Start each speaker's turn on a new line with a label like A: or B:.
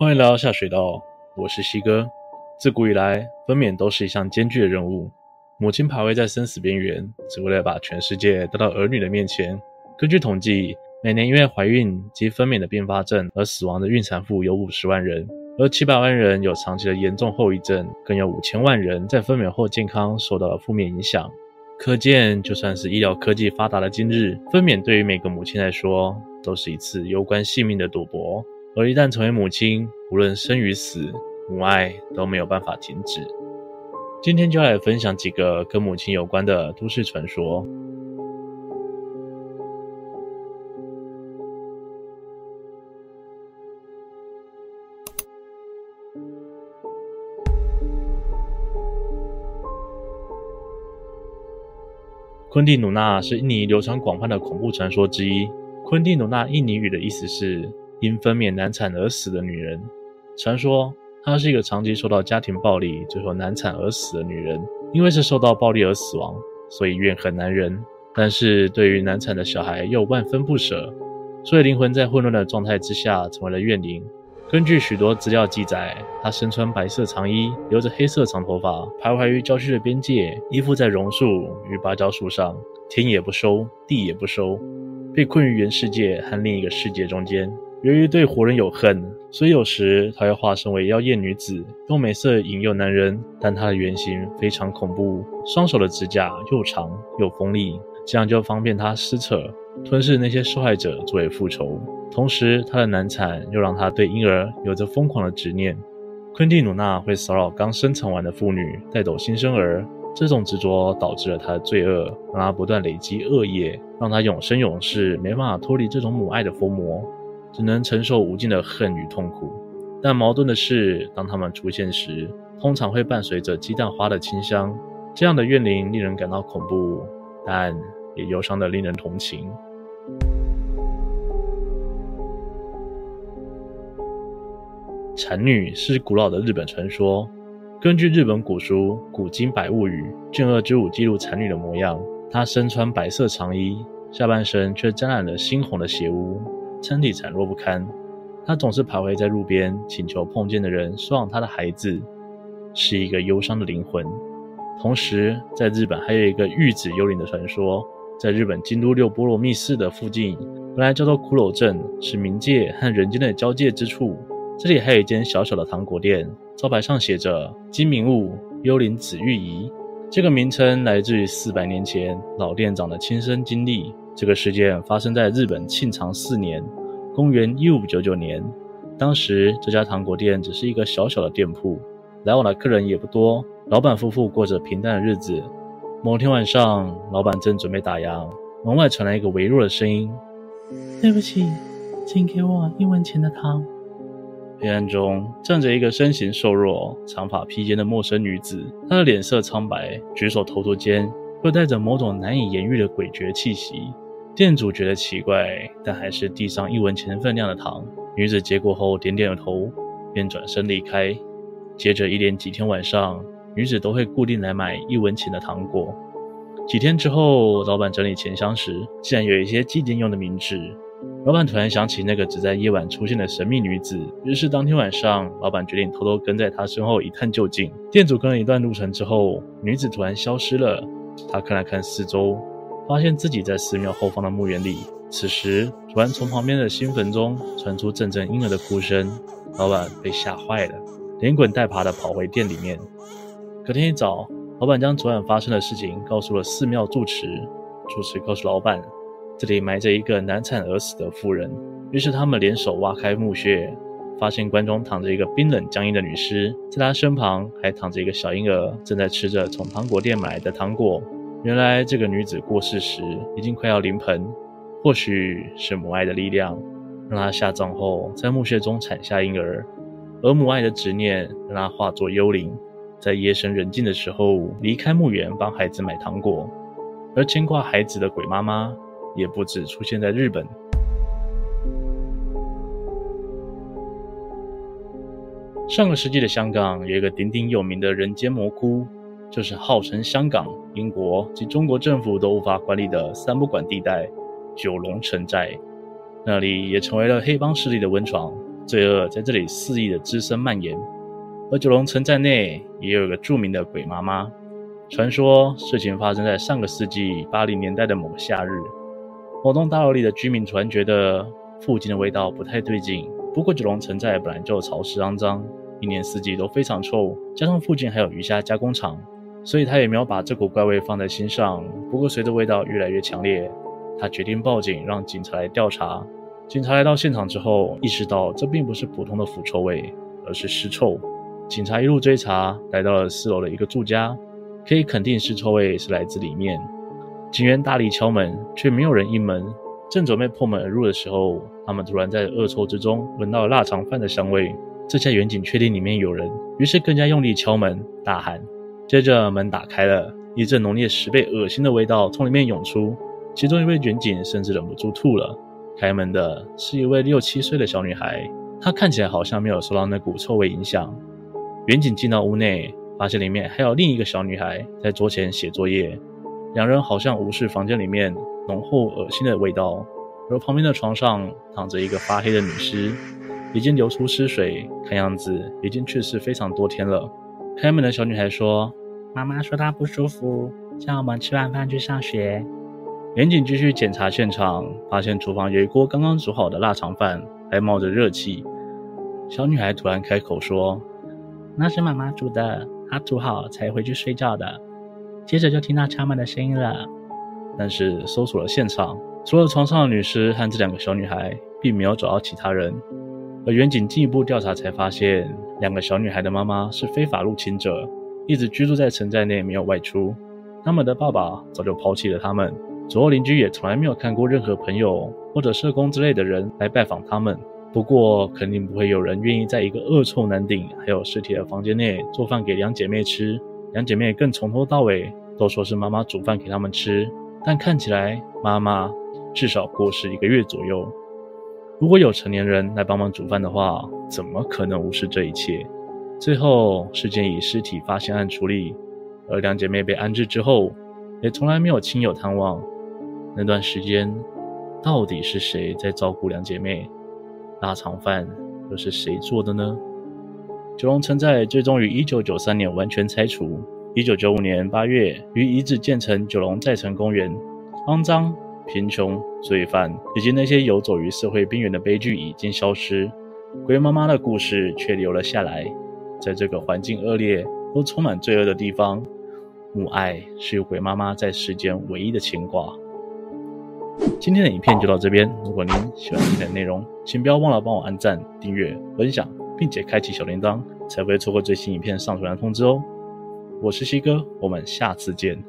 A: 欢迎来到下水道，我是西哥。自古以来，分娩都是一项艰巨的任务。母亲徘徊在生死边缘，只为了把全世界带到儿女的面前。根据统计，每年因为怀孕及分娩的并发症而死亡的孕产妇有五十万人，而七百万人有长期的严重后遗症，更有五千万人在分娩后健康受到了负面影响。可见，就算是医疗科技发达的今日，分娩对于每个母亲来说，都是一次攸关性命的赌博。而一旦成为母亲，无论生与死，母爱都没有办法停止。今天就来分享几个跟母亲有关的都市传说。昆蒂努纳是印尼流传广泛的恐怖传说之一。昆蒂努纳印尼语的意思是。因分娩难产而死的女人，传说她是一个长期受到家庭暴力，最后难产而死的女人。因为是受到暴力而死亡，所以怨恨男人，但是对于难产的小孩又万分不舍，所以灵魂在混乱的状态之下成为了怨灵。根据许多资料记载，她身穿白色长衣，留着黑色长头发，徘徊于郊区的边界，依附在榕树与芭蕉树上，天也不收，地也不收，被困于原世界和另一个世界中间。由于对活人有恨，所以有时她会化身为妖艳女子，用美色引诱男人。但她的原型非常恐怖，双手的指甲又长又锋利，这样就方便她撕扯、吞噬那些受害者作为复仇。同时，她的难产又让她对婴儿有着疯狂的执念。昆蒂努娜会骚扰刚生产完的妇女，带走新生儿。这种执着导致了她的罪恶，让她不断累积恶业，让她永生永世没办法脱离这种母爱的疯魔。只能承受无尽的恨与痛苦，但矛盾的是，当他们出现时，通常会伴随着鸡蛋花的清香。这样的怨灵令人感到恐怖，但也忧伤的令人同情。产女是古老的日本传说，根据日本古书《古今百物语》卷二之五记录产女的模样，她身穿白色长衣，下半身却沾染了猩红的血污。身体孱弱不堪，他总是徘徊在路边，请求碰见的人收养他的孩子，是一个忧伤的灵魂。同时，在日本还有一个玉子幽灵的传说，在日本京都六波罗蜜寺的附近，本来叫做骷髅镇，是冥界和人间的交界之处。这里还有一间小小的糖果店，招牌上写着“金明物幽灵紫玉仪”。这个名称来自于四百年前老店长的亲身经历。这个事件发生在日本庆长四年，公元一五九九年。当时这家糖果店只是一个小小的店铺，来往的客人也不多。老板夫妇过着平淡的日子。某天晚上，老板正准备打烊，门外传来一个微弱的声音：“对不起，请给我一文钱的糖。”黑暗中站着一个身形瘦弱、长发披肩的陌生女子，她的脸色苍白，举手投足间又带着某种难以言喻的诡谲气息。店主觉得奇怪，但还是递上一文钱分量的糖。女子接过后点点头，便转身离开。接着一连几天晚上，女子都会固定来买一文钱的糖果。几天之后，老板整理钱箱时，竟然有一些祭奠用的冥纸。老板突然想起那个只在夜晚出现的神秘女子，于是当天晚上，老板决定偷偷跟在她身后一探究竟。店主跟了一段路程之后，女子突然消失了。他看了看四周。发现自己在寺庙后方的墓园里，此时突然从旁边的新坟中传出阵阵婴儿的哭声，老板被吓坏了，连滚带爬的跑回店里面。隔天一早，老板将昨晚发生的事情告诉了寺庙住持，住持告诉老板，这里埋着一个难产而死的妇人。于是他们联手挖开墓穴，发现棺中躺着一个冰冷僵硬的女尸，在她身旁还躺着一个小婴儿，正在吃着从糖果店买来的糖果。原来这个女子过世时已经快要临盆，或许是母爱的力量，让她下葬后在墓穴中产下婴儿，而母爱的执念让她化作幽灵，在夜深人静的时候离开墓园帮孩子买糖果，而牵挂孩子的鬼妈妈也不止出现在日本。上个世纪的香港有一个鼎鼎有名的人间魔窟。就是号称香港、英国及中国政府都无法管理的三不管地带——九龙城寨，那里也成为了黑帮势力的温床。罪恶在这里肆意的滋生蔓延。而九龙城寨内也有一个著名的鬼妈妈。传说事情发生在上个世纪八零年代的某个夏日，某栋大楼里的居民突然觉得附近的味道不太对劲。不过九龙城寨本来就潮湿肮脏，一年四季都非常臭，加上附近还有鱼虾加工厂，所以他也没有把这股怪味放在心上。不过随着味道越来越强烈，他决定报警，让警察来调查。警察来到现场之后，意识到这并不是普通的腐臭味，而是尸臭。警察一路追查，来到了四楼的一个住家。可以肯定尸臭味是来自里面。警员大力敲门，却没有人应门。正准备破门而入的时候，他们突然在恶臭之中闻到了腊肠饭的香味。这下员警确定里面有人，于是更加用力敲门，大喊。接着门打开了，一阵浓烈十倍恶心的味道从里面涌出。其中一位员警甚至忍不住吐了。开门的是一位六七岁的小女孩，她看起来好像没有受到那股臭味影响。员警进到屋内。发现里面还有另一个小女孩在桌前写作业，两人好像无视房间里面浓厚恶心的味道，而旁边的床上躺着一个发黑的女尸，已经流出尸水，看样子已经去世非常多天了。开门的小女孩说：“妈妈说她不舒服，叫我们吃完饭去上学。”民警继续检查现场，发现厨房有一锅刚刚煮好的腊肠饭，还冒着热气。小女孩突然开口说：“那是妈妈煮的。”她煮好才回去睡觉的，接着就听到敲门的声音了。但是搜索了现场，除了床上的女尸和这两个小女孩，并没有找到其他人。而员警进一步调查才发现，两个小女孩的妈妈是非法入侵者，一直居住在城寨内，没有外出。他们的爸爸早就抛弃了他们，左右邻居也从来没有看过任何朋友或者社工之类的人来拜访他们。不过，肯定不会有人愿意在一个恶臭难顶、还有尸体的房间内做饭给两姐妹吃。两姐妹更从头到尾都说是妈妈煮饭给他们吃，但看起来妈妈至少过世一个月左右。如果有成年人来帮忙煮饭的话，怎么可能无视这一切？最后，事件以尸体发现案处理，而两姐妹被安置之后，也从来没有亲友探望。那段时间，到底是谁在照顾两姐妹？腊肠饭又是谁做的呢？九龙城寨最终于一九九三年完全拆除。一九九五年八月，于遗址建成九龙寨城公园。肮脏、贫穷、罪犯以及那些游走于社会边缘的悲剧已经消失，鬼妈妈的故事却留了下来。在这个环境恶劣、都充满罪恶的地方，母爱是鬼妈妈在世间唯一的牵挂。今天的影片就到这边。如果您喜欢今天的内容，请不要忘了帮我按赞、订阅、分享，并且开启小铃铛，才不会错过最新影片上传的通知哦。我是西哥，我们下次见。